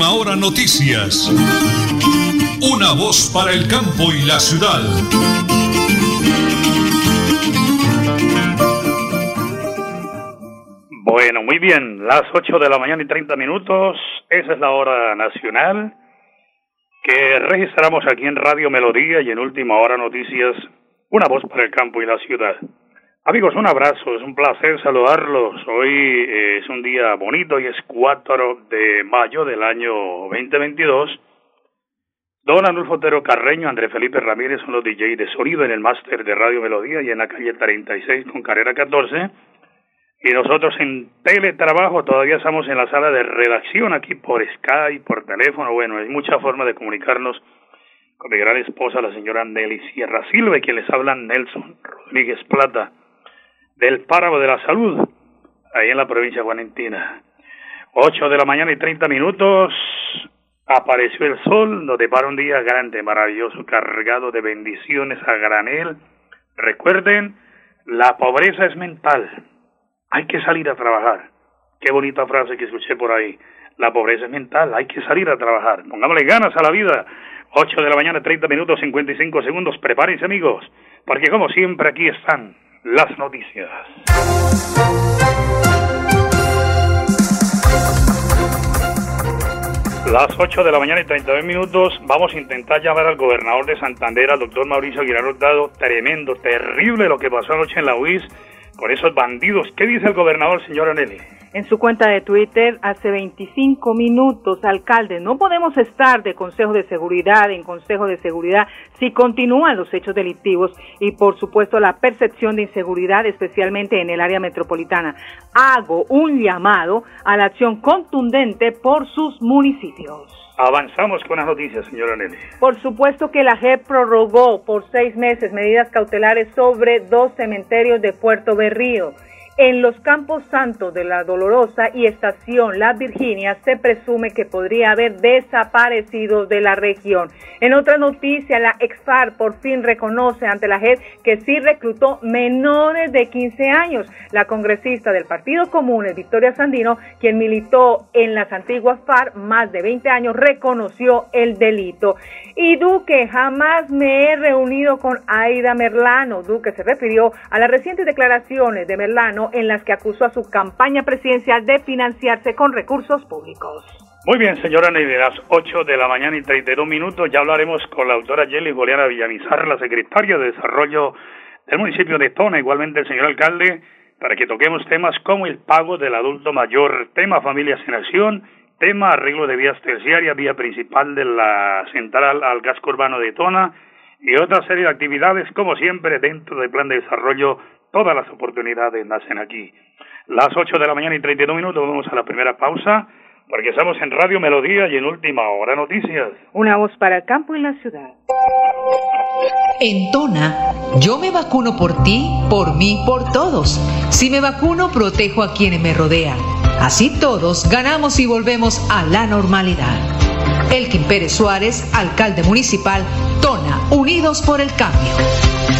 Última Hora Noticias. Una voz para el campo y la ciudad. Bueno, muy bien, las 8 de la mañana y 30 minutos, esa es la hora nacional que registramos aquí en Radio Melodía y en Última Hora Noticias, una voz para el campo y la ciudad. Amigos, un abrazo, es un placer saludarlos. Hoy eh, es un día bonito y es 4 de mayo del año 2022. Don Anulfo Otero Carreño, André Felipe Ramírez son los DJ de sonido en el máster de Radio Melodía y en la calle 36 con carrera 14. Y nosotros en teletrabajo todavía estamos en la sala de redacción aquí por Skype, por teléfono. Bueno, hay mucha forma de comunicarnos con mi gran esposa, la señora Nelly Sierra Silva, y quien les habla Nelson Rodríguez Plata del Páramo de la Salud, ahí en la provincia de Guarentina. 8 de la mañana y 30 minutos, apareció el sol, nos depara un día grande, maravilloso, cargado de bendiciones a granel. Recuerden, la pobreza es mental, hay que salir a trabajar. Qué bonita frase que escuché por ahí. La pobreza es mental, hay que salir a trabajar. Pongámosle ganas a la vida. 8 de la mañana, 30 minutos, 55 segundos. Prepárense, amigos, porque como siempre aquí están las noticias. Las 8 de la mañana y 32 minutos vamos a intentar llamar al gobernador de Santander, al doctor Mauricio Aguilar Hurtado. Tremendo, terrible lo que pasó anoche en la UIS con esos bandidos. ¿Qué dice el gobernador, señora Nelly? En su cuenta de Twitter, hace 25 minutos, alcalde, no podemos estar de Consejo de Seguridad en Consejo de Seguridad si continúan los hechos delictivos y, por supuesto, la percepción de inseguridad, especialmente en el área metropolitana. Hago un llamado a la acción contundente por sus municipios. Avanzamos con las noticias, señora Nelly. Por supuesto que la JEP prorrogó por seis meses medidas cautelares sobre dos cementerios de Puerto Berrío. En los Campos Santos de la Dolorosa y Estación Las Virginias se presume que podría haber desaparecido de la región. En otra noticia, la EXFAR por fin reconoce ante la JEP que sí reclutó menores de 15 años. La congresista del Partido Común, Victoria Sandino, quien militó en las antiguas FARC más de 20 años, reconoció el delito. Y Duque, jamás me he reunido con Aida Merlano. Duque se refirió a las recientes declaraciones de Merlano en las que acusó a su campaña presidencial de financiarse con recursos públicos. Muy bien, señora Neyde, las 8 de la mañana y 32 minutos. Ya hablaremos con la autora Yeli Goliana Villamizar, la secretaria de Desarrollo del municipio de Tona, igualmente el señor alcalde, para que toquemos temas como el pago del adulto mayor, tema familias en acción, tema arreglo de vías terciarias, vía principal de la central al casco urbano de Tona y otra serie de actividades, como siempre, dentro del plan de desarrollo Todas las oportunidades nacen aquí. Las 8 de la mañana y 32 minutos vamos a la primera pausa porque estamos en Radio Melodía y en Última Hora Noticias. Una voz para el campo y la ciudad. En Tona, yo me vacuno por ti, por mí, por todos. Si me vacuno, protejo a quienes me rodean. Así todos ganamos y volvemos a la normalidad. Elkin Pérez Suárez, alcalde municipal, Tona, Unidos por el Cambio.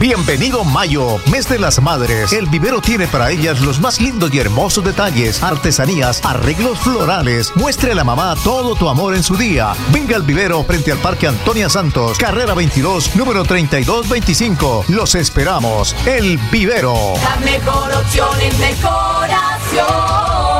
Bienvenido Mayo, mes de las madres. El vivero tiene para ellas los más lindos y hermosos detalles, artesanías, arreglos florales. Muestre a la mamá todo tu amor en su día. Venga al vivero frente al Parque Antonia Santos, carrera 22, número 3225. Los esperamos. El vivero. La mejor opción en decoración.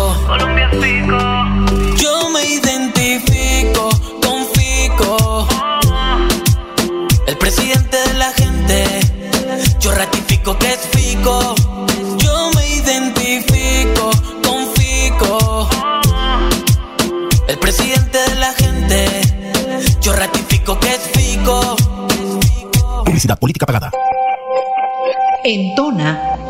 Colombia Fico. Yo me identifico con Fico. El presidente de la gente. Yo ratifico que es Fico. Yo me identifico con Fico. El presidente de la gente. Yo ratifico que es Fico. Publicidad política pagada. En Tona,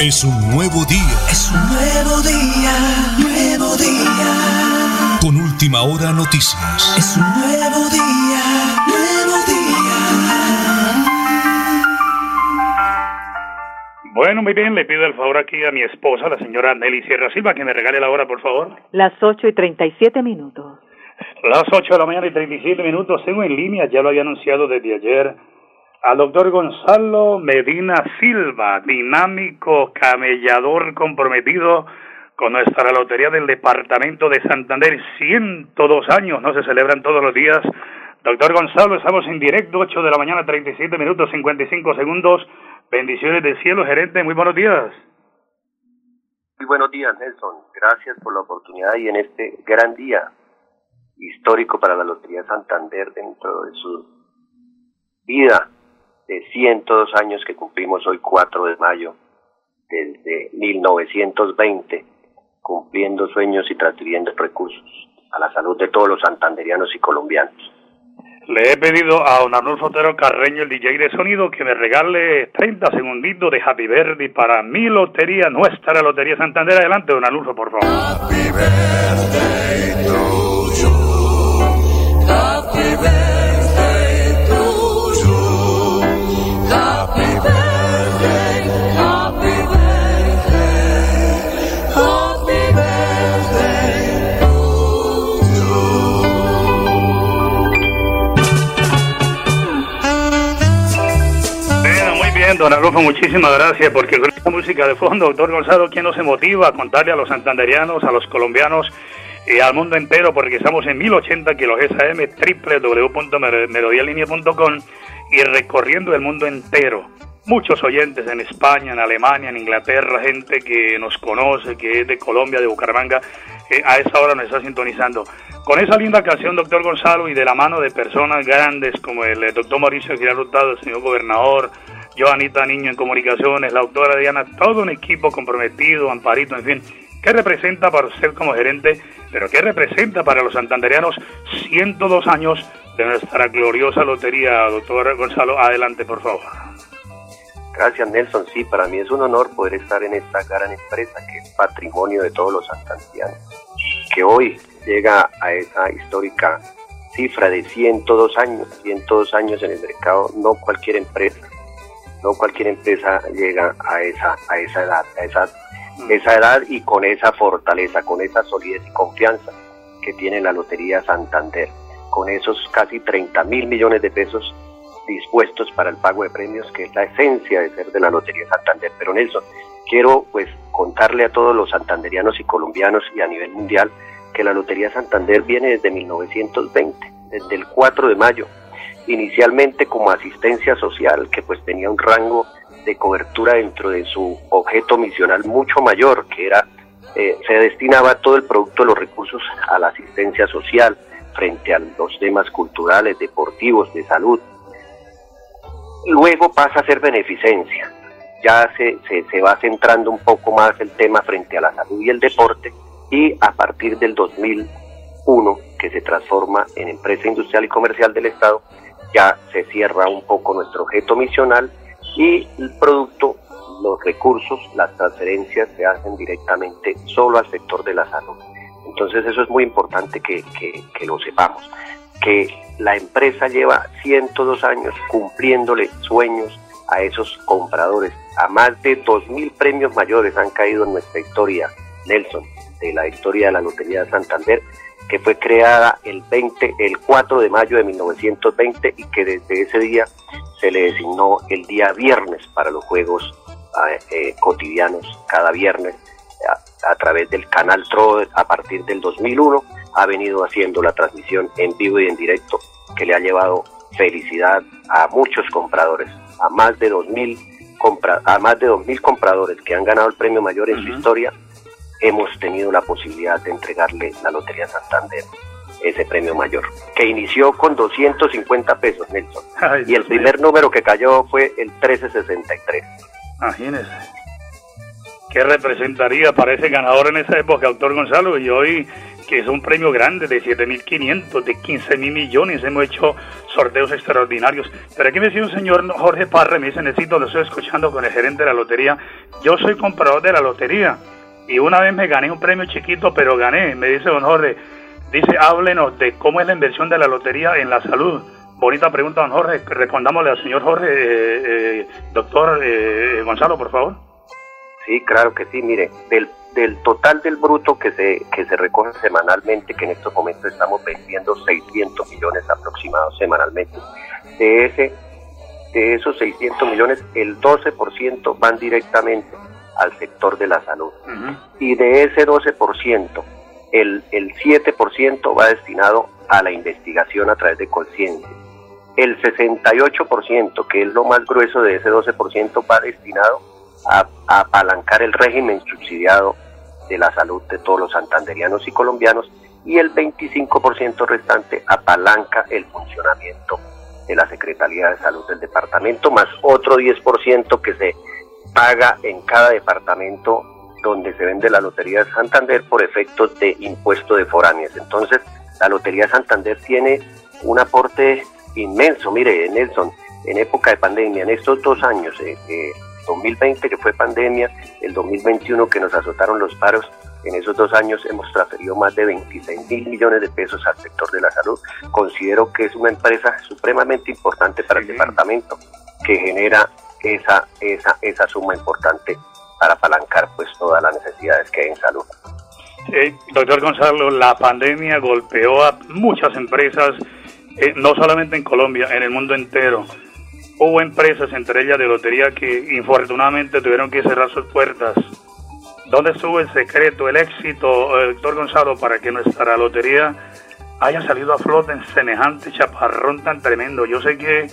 Es un nuevo día. Es un nuevo día, nuevo día. Con última hora noticias. Es un nuevo día, nuevo día. Bueno, muy bien, le pido el favor aquí a mi esposa, la señora Nelly Sierra Silva, que me regale la hora, por favor. Las 8 y 37 minutos. Las 8 de la mañana y 37 minutos. Tengo en línea, ya lo había anunciado desde ayer, al doctor Gonzalo Medina Silva, dinámico, camellador comprometido con nuestra lotería del departamento de Santander. 102 años, no se celebran todos los días. Doctor Gonzalo, estamos en directo, 8 de la mañana, 37 minutos, 55 segundos. Bendiciones del cielo, gerente, muy buenos días. Muy buenos días, Nelson. Gracias por la oportunidad y en este gran día histórico para la Lotería Santander dentro de su vida de 102 años que cumplimos hoy 4 de mayo desde 1920, cumpliendo sueños y transfiriendo recursos a la salud de todos los santanderianos y colombianos. Le he pedido a don Arnulfo Otero Carreño, el DJ de sonido, que me regale 30 segunditos de Happy Birthday para mi lotería, nuestra Lotería Santander. Adelante, don Arnulfo, por favor. Happy birthday bien, don Arnulfo, muchísimas gracias, porque con esta música de fondo, doctor Gonzalo, ¿quién nos motiva a contarle a los santanderianos, a los colombianos y al mundo entero? Porque estamos en 1080 kilohertz AM, www.melodialinea.com y recorriendo el mundo entero. Muchos oyentes en España, en Alemania, en Inglaterra, gente que nos conoce, que es de Colombia, de Bucaramanga, eh, a esa hora nos está sintonizando. Con esa linda canción, doctor Gonzalo, y de la mano de personas grandes como el eh, doctor Mauricio Girard Hurtado, el señor gobernador, Joanita Niño en comunicaciones, la doctora Diana, todo un equipo comprometido, Amparito, en fin. ¿Qué representa para usted como gerente, pero qué representa para los santanderianos 102 años de nuestra gloriosa lotería, doctor Gonzalo? Adelante, por favor. Gracias, Nelson. Sí, para mí es un honor poder estar en esta gran empresa que es patrimonio de todos los santanderianos, que hoy llega a esa histórica cifra de 102 años, 102 años en el mercado, no cualquier empresa, no cualquier empresa llega a esa, a esa edad, a esa, esa edad y con esa fortaleza, con esa solidez y confianza que tiene la Lotería Santander, con esos casi 30 mil millones de pesos dispuestos para el pago de premios, que es la esencia de ser de la Lotería Santander. Pero Nelson, quiero pues contarle a todos los santanderianos y colombianos y a nivel mundial que la Lotería Santander viene desde 1920, desde el 4 de mayo, inicialmente como asistencia social, que pues tenía un rango de cobertura dentro de su objeto misional mucho mayor, que era, eh, se destinaba todo el producto de los recursos a la asistencia social frente a los temas culturales, deportivos, de salud. Luego pasa a ser beneficencia, ya se, se, se va centrando un poco más el tema frente a la salud y el deporte, y a partir del 2001, que se transforma en empresa industrial y comercial del Estado, ya se cierra un poco nuestro objeto misional y el producto, los recursos, las transferencias se hacen directamente solo al sector de la salud. Entonces eso es muy importante que, que, lo sepamos, que la empresa lleva 102 años cumpliéndole sueños a esos compradores. A más de 2.000 premios mayores han caído en nuestra historia, Nelson, de la historia de la Lotería de Santander, que fue creada el 20, el 4 de mayo de 1920 y que desde ese día se le designó el día viernes para los juegos eh, eh, cotidianos cada viernes a, través del canal TRO a partir del 2001 ha venido haciendo la transmisión en vivo y en directo que le ha llevado felicidad a muchos compradores, a más de 2000 compra, a más de 2000 compradores que han ganado el premio mayor en su historia, hemos tenido la posibilidad de entregarle la Lotería Santander ese premio mayor, que inició con 250 pesos, Nelson. y el primer número que cayó fue el 1363. Imagínese. ¿Qué representaría para ese ganador en esa época, doctor Gonzalo? Y hoy, que es un premio grande de 7.500, de 15.000 millones, hemos hecho sorteos extraordinarios. Pero aquí me decía un señor Jorge Parre, me dice, necesito, lo estoy escuchando con el gerente de la lotería. Yo soy comprador de la lotería y una vez me gané un premio chiquito, pero gané. Me dice don Jorge, dice, háblenos de cómo es la inversión de la lotería en la salud. Bonita pregunta, don Jorge. Respondámosle al señor Jorge, eh, eh, doctor eh, Gonzalo, por favor. Sí, claro que sí. Mire, del, del total del bruto que se, que se recoge semanalmente, que en estos momentos estamos vendiendo 600 millones aproximados semanalmente, de, ese, de esos 600 millones, el 12% van directamente al sector de la salud. Y de ese 12%, el, el 7% va destinado a la investigación a través de conciencia. El 68%, que es lo más grueso de ese 12%, va destinado a, a apalancar el régimen subsidiado de la salud de todos los santanderianos y colombianos y el 25% restante apalanca el funcionamiento de la Secretaría de Salud del departamento, más otro 10% que se paga en cada departamento donde se vende la Lotería de Santander por efectos de impuesto de foráneas. Entonces, la Lotería de Santander tiene un aporte inmenso. Mire, Nelson, en época de pandemia, en estos dos años, eh, 2020 que fue pandemia, el 2021 que nos azotaron los paros, en esos dos años hemos transferido más de 26 mil millones de pesos al sector de la salud. Considero que es una empresa supremamente importante para el departamento que genera esa, esa, esa suma importante para apalancar pues todas las necesidades que hay en salud. doctor Gonzalo, la pandemia golpeó a muchas empresas, eh, no solamente en Colombia, en el mundo entero. Hubo empresas, entre ellas de lotería, que infortunadamente tuvieron que cerrar sus puertas. ¿Dónde estuvo el secreto, el éxito, eh, doctor Gonzalo, para que nuestra lotería haya salido a flote en semejante chaparrón tan tremendo? Yo sé que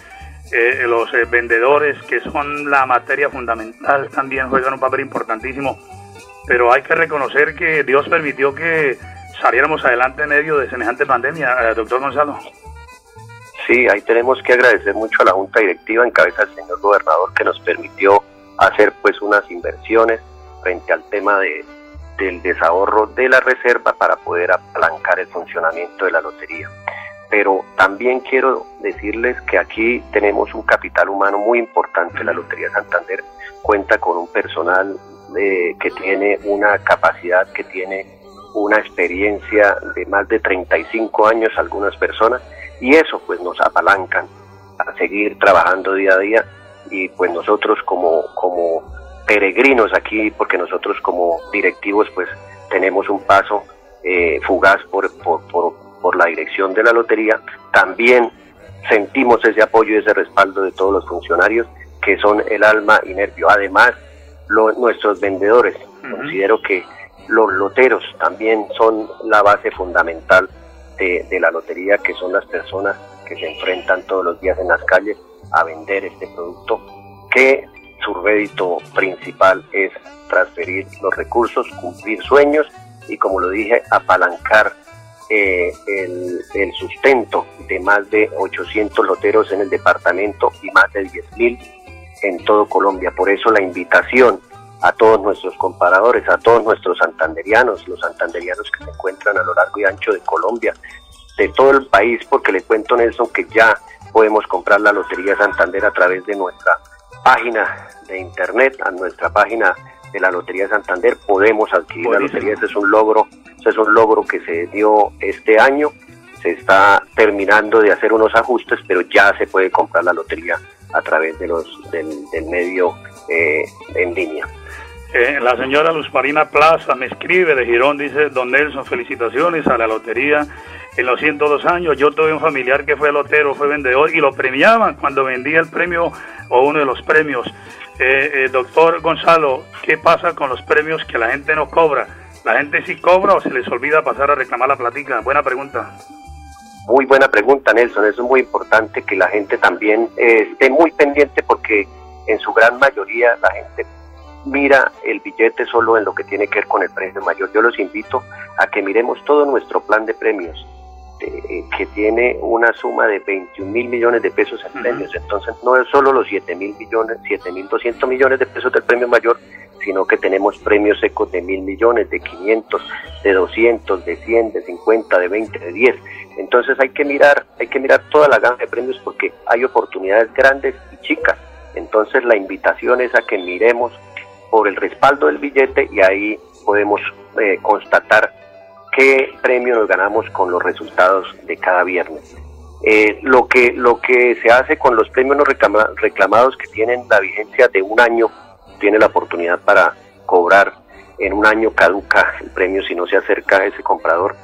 eh, los eh, vendedores, que son la materia fundamental, también juegan un papel importantísimo. Pero hay que reconocer que Dios permitió que saliéramos adelante en medio de semejante pandemia, eh, doctor Gonzalo. Sí, ahí tenemos que agradecer mucho a la Junta Directiva en cabeza del señor gobernador que nos permitió hacer pues unas inversiones frente al tema de, del desahorro de la reserva para poder apalancar el funcionamiento de la lotería pero también quiero decirles que aquí tenemos un capital humano muy importante. La Lotería Santander cuenta con un personal eh, que tiene una capacidad, que tiene una experiencia de más de 35 años algunas personas y eso pues nos apalancan a seguir trabajando día a día y pues nosotros como, como peregrinos aquí, porque nosotros como directivos pues tenemos un paso eh, fugaz por, por la dirección de la lotería, también sentimos ese apoyo y ese respaldo de todos los funcionarios que son el alma y nervio. Además, nuestros vendedores, considero que los loteros también son la base fundamental de, de la lotería, que son las personas que se enfrentan todos los días en las calles a vender este producto, que su rédito principal es transferir los recursos, cumplir sueños y, como lo dije, apalancar eh, el, sustento de más de 800 loteros en el departamento y más de 10.000 en todo Colombia. Por eso la invitación a todos nuestros comparadores, a todos nuestros santanderianos, los santanderianos que se encuentran a lo largo y ancho de Colombia, de todo el país, porque le cuento Nelson que ya podemos comprar la Lotería Santander a través de nuestra página de internet, a nuestra página de la Lotería Santander, podemos adquirir la lotería, ese es un logro, ese es un logro que se dio este año, se está terminando de hacer unos ajustes, pero ya se puede comprar la lotería a través de los del, medio eh, en línea. Eh, la señora Luz Marina Plaza me escribe de Girón, dice, don Nelson, felicitaciones a la lotería en los 102 años. Yo tuve un familiar que fue lotero, fue vendedor y lo premiaban cuando vendía el premio o uno de los premios. Eh, eh, doctor Gonzalo, ¿qué pasa con los premios que la gente no cobra? ¿La gente sí cobra o se les olvida pasar a reclamar la platica? Buena pregunta. Muy buena pregunta, Nelson. Eso es muy importante que la gente también eh, esté muy pendiente porque en su gran mayoría la gente mira el billete solo en lo que tiene que ver con el premio mayor. Yo los invito a que miremos todo nuestro plan de premios que tiene una suma de 21 mil millones de pesos en premios. Entonces no es solo los 7 mil millones, 7 mil 200 millones de pesos del premio mayor, sino que tenemos premios secos de mil millones, de 500, de 200, de 100, de 50, de 20, de 10. Entonces hay que mirar, hay que mirar toda la gama de premios porque hay oportunidades grandes y chicas. Entonces la invitación es a que miremos por el respaldo del billete y ahí podemos eh, constatar qué premio nos ganamos con los resultados de cada viernes. Eh, lo, que, lo que se hace con los premios no reclamados que tienen la vigencia de un año, tiene la oportunidad para cobrar en un año caduca el premio si no se acerca a ese comprador.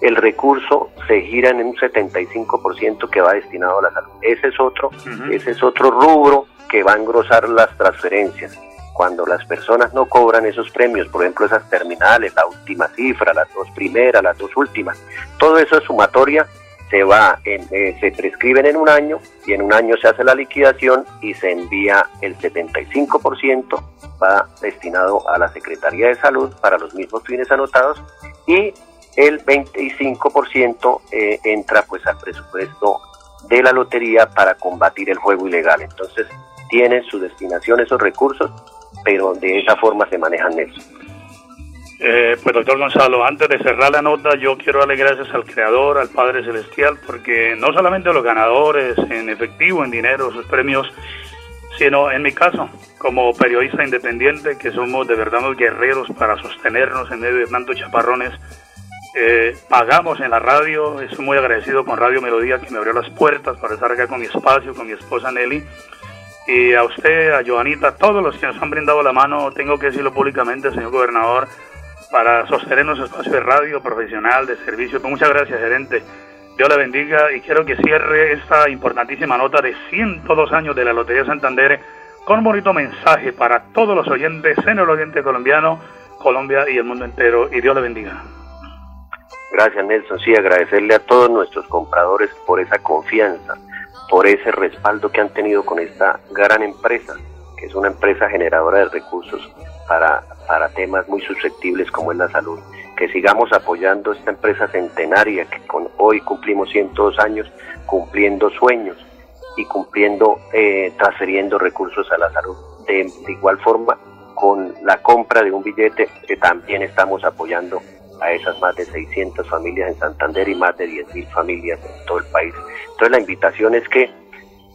El recurso se gira en un 75% que va destinado a la salud. Ese es otro, ese es otro rubro que va a engrosar las transferencias cuando las personas no cobran esos premios, por ejemplo esas terminales, la última cifra, las dos primeras, las dos últimas, todo eso es sumatoria, se va, en, eh, se prescriben en un año y en un año se hace la liquidación y se envía el 75% va destinado a la Secretaría de Salud para los mismos fines anotados y el 25% eh, entra pues al presupuesto de la lotería para combatir el juego ilegal. Entonces tienen su destinación esos recursos pero de esa forma se manejan eso. Eh, pues doctor Gonzalo, antes de cerrar la nota, yo quiero darle gracias al Creador, al Padre Celestial, porque no solamente los ganadores en efectivo, en dinero, sus premios, sino en mi caso, como periodista independiente, que somos de verdad unos guerreros para sostenernos en medio de tantos chaparrones, eh, pagamos en la radio, estoy muy agradecido con Radio Melodía que me abrió las puertas para estar acá con mi espacio, con mi esposa Nelly, y a usted, a Joanita, a todos los que nos han brindado la mano, tengo que decirlo públicamente, señor gobernador, para sostener nuestro espacio de radio profesional, de servicio. Pues muchas gracias, gerente. Dios la bendiga y quiero que cierre esta importantísima nota de 102 años de la Lotería Santander con un bonito mensaje para todos los oyentes en el oriente colombiano, Colombia y el mundo entero. Y Dios le bendiga. Gracias, Nelson. Sí, agradecerle a todos nuestros compradores por esa confianza por ese respaldo que han tenido con esta gran empresa, que es una empresa generadora de recursos para, para temas muy susceptibles como es la salud. Que sigamos apoyando esta empresa centenaria que con, hoy cumplimos 102 años cumpliendo sueños y cumpliendo, eh, transfiriendo recursos a la salud. De, de igual forma, con la compra de un billete que también estamos apoyando a esas más de 600 familias en Santander y más de 10.000 familias en todo el país. Entonces la invitación es que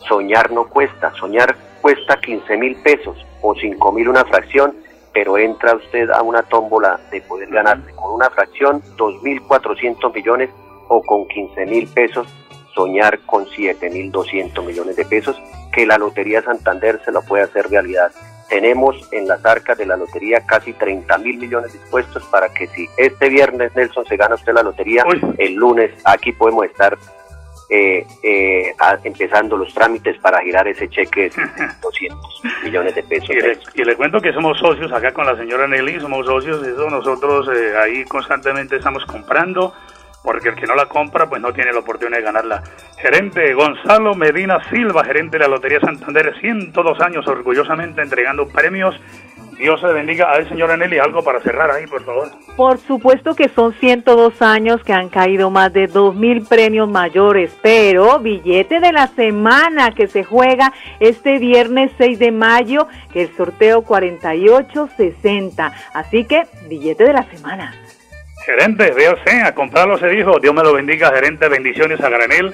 soñar no cuesta, soñar cuesta 15 mil pesos o 5 mil una fracción, pero entra usted a una tómbola de poder ganarse con una fracción 2.400 millones o con 15 mil pesos soñar con 7.200 millones de pesos, que la Lotería Santander se lo puede hacer realidad tenemos en las arcas de la lotería casi 30 mil millones dispuestos para que si este viernes Nelson se gana usted la lotería, el lunes aquí podemos estar eh, eh, empezando los trámites para girar ese cheque de 200 millones de pesos. Y le, cuento que somos socios acá con la señora Nelly, somos socios, eso nosotros eh, ahí constantemente estamos comprando porque el que no la compra pues no tiene la oportunidad de ganarla. Gerente Gonzalo Medina Silva, gerente de la Lotería Santander, 102 años orgullosamente entregando premios Dios se bendiga. A ver, señora Nelly, algo para cerrar ahí, por favor. Por supuesto que son 102 años que han caído más de 2.000 premios mayores, pero billete de la semana que se juega este viernes 6 de mayo, que el sorteo 4860. Así que, billete de la semana. Gerente, véase, a comprarlo se dijo. Dios me lo bendiga, gerente. Bendiciones a granel.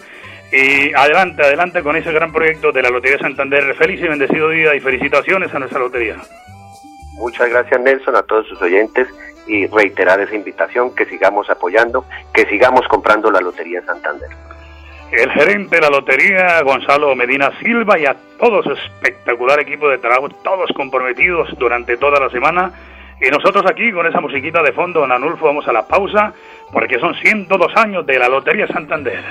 Y adelante, adelante con ese gran proyecto de la Lotería Santander. Feliz y bendecido día y felicitaciones a nuestra lotería. Muchas gracias Nelson, a todos sus oyentes y reiterar esa invitación, que sigamos apoyando, que sigamos comprando la Lotería Santander. El gerente de la Lotería, Gonzalo Medina Silva, y a todo su espectacular equipo de trabajo, todos comprometidos durante toda la semana. Y nosotros aquí con esa musiquita de fondo, Nanulfo, vamos a la pausa, porque son 102 años de la Lotería Santander.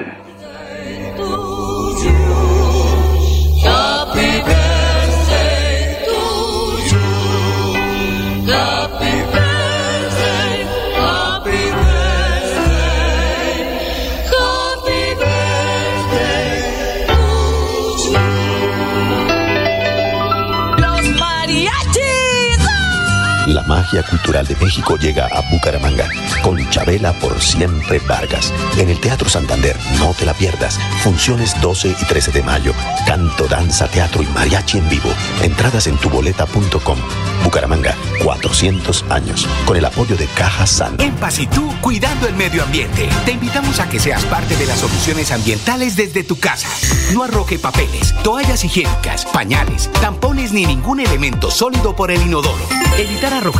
Magia cultural de México llega a Bucaramanga con Chabela por siempre Vargas. En el Teatro Santander, no te la pierdas. Funciones 12 y 13 de mayo. Canto, danza, teatro y mariachi en vivo. Entradas en tuboleta.com. Bucaramanga, 400 años. Con el apoyo de Caja San. En Paz y tú, cuidando el medio ambiente. Te invitamos a que seas parte de las soluciones ambientales desde tu casa. No arroje papeles, toallas higiénicas, pañales, tampones ni ningún elemento sólido por el inodoro. Evitar arrojar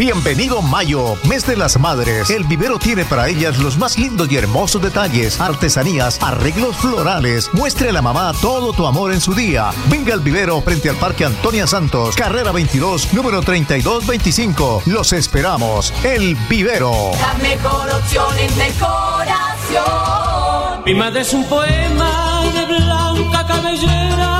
Bienvenido Mayo, mes de las madres. El vivero tiene para ellas los más lindos y hermosos detalles, artesanías, arreglos florales. Muestre a la mamá todo tu amor en su día. Venga al vivero frente al Parque Antonia Santos, carrera 22, número 3225. Los esperamos. El vivero. La mejor opción en decoración. Mi madre es un poema de blanca cabellera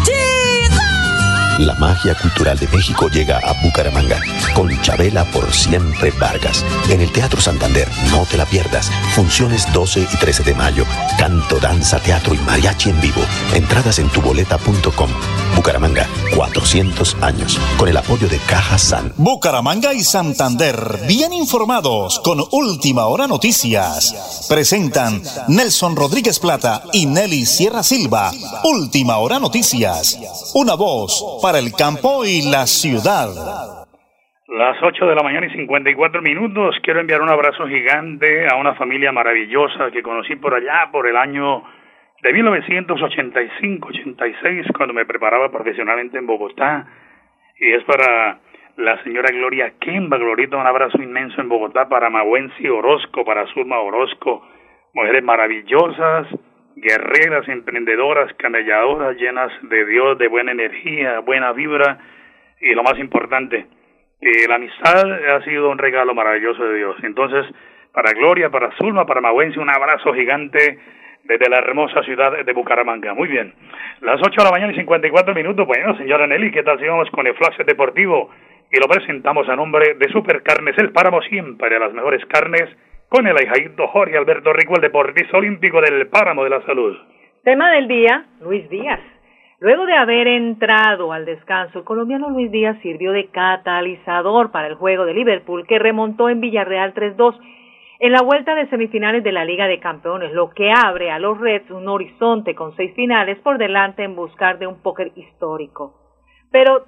La magia cultural de México llega a Bucaramanga con Chabela por siempre Vargas. En el Teatro Santander, no te la pierdas. Funciones 12 y 13 de mayo. Canto, danza, teatro y mariachi en vivo. Entradas en tuboleta.com. Bucaramanga, 400 años. Con el apoyo de Caja San. Bucaramanga y Santander, bien informados con Última Hora Noticias. Presentan Nelson Rodríguez Plata y Nelly Sierra Silva. Última Hora Noticias. Una voz para el campo y la ciudad. Las 8 de la mañana y 54 minutos. Quiero enviar un abrazo gigante a una familia maravillosa que conocí por allá, por el año de 1985-86, cuando me preparaba profesionalmente en Bogotá. Y es para la señora Gloria Kemba, Glorita, un abrazo inmenso en Bogotá para Mawensi Orozco, para Zulma Orozco, mujeres maravillosas, guerreras, emprendedoras, camelladoras, llenas de Dios, de buena energía, buena vibra y lo más importante, que la amistad ha sido un regalo maravilloso de Dios. Entonces, para Gloria, para Zulma, para Mawensi, un abrazo gigante desde la hermosa ciudad de Bucaramanga. Muy bien, las 8 de la mañana y 54 minutos. Bueno, señora Nelly, ¿qué tal si vamos con el flash deportivo? Y lo presentamos a nombre de Supercarnes, el páramo siempre a las mejores carnes, con el ahijadito Jorge Alberto Rico, el deportista olímpico del páramo de la salud. Tema del día, Luis Díaz. Luego de haber entrado al descanso, el colombiano Luis Díaz sirvió de catalizador para el juego de Liverpool que remontó en Villarreal 3-2 en la vuelta de semifinales de la Liga de Campeones, lo que abre a los Reds un horizonte con seis finales por delante en buscar de un póker histórico. Pero,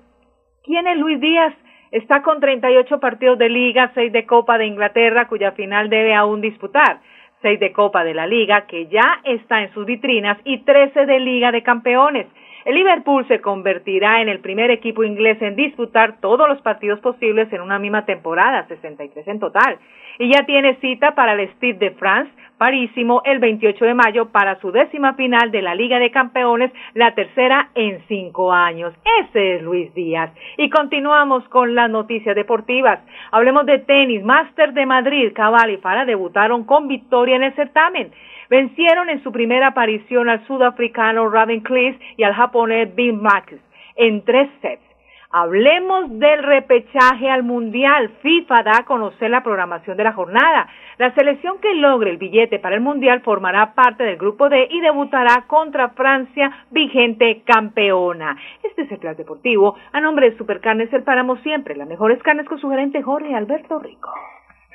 ¿quién es Luis Díaz? Está con 38 partidos de Liga, seis de Copa de Inglaterra, cuya final debe aún disputar, seis de Copa de la Liga, que ya está en sus vitrinas, y 13 de Liga de Campeones. El Liverpool se convertirá en el primer equipo inglés en disputar todos los partidos posibles en una misma temporada, 63 en total. Y ya tiene cita para el Stade de France Parísimo el 28 de mayo para su décima final de la Liga de Campeones, la tercera en cinco años. Ese es Luis Díaz. Y continuamos con las noticias deportivas. Hablemos de tenis. Master de Madrid, Cabal y Fara debutaron con victoria en el certamen. Vencieron en su primera aparición al sudafricano Robin Cleese y al japonés Bill Max en tres sets. Hablemos del repechaje al Mundial. FIFA da a conocer la programación de la jornada. La selección que logre el billete para el Mundial formará parte del grupo D y debutará contra Francia, vigente campeona. Este es el Plan Deportivo. A nombre de Supercarnes El Páramo siempre, las mejores carnes con su gerente Jorge Alberto Rico.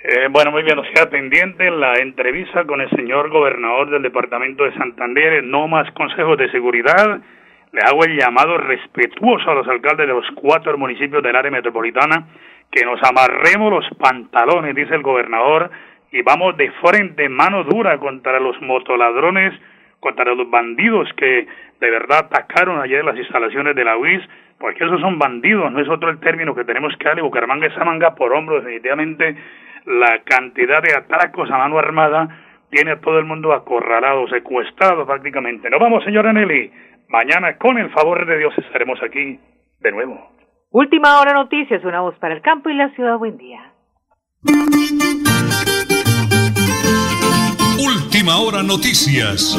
Eh, bueno, muy bien, o sea, pendiente la entrevista con el señor gobernador del departamento de Santander, no más consejos de seguridad. Le hago el llamado respetuoso a los alcaldes de los cuatro municipios del área metropolitana que nos amarremos los pantalones, dice el gobernador, y vamos de frente, mano dura contra los motoladrones, contra los bandidos que de verdad atacaron ayer las instalaciones de la UIS, porque esos son bandidos, no es otro el término que tenemos que darle. Bucaramanga esa manga por hombro, definitivamente la cantidad de atracos a mano armada tiene a todo el mundo acorralado, secuestrado prácticamente. Nos vamos, señora Nelly. Mañana, con el favor de Dios, estaremos aquí de nuevo. Última hora noticias, una voz para el campo y la ciudad. Buen día. Última hora noticias.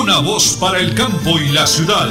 Una voz para el campo y la ciudad.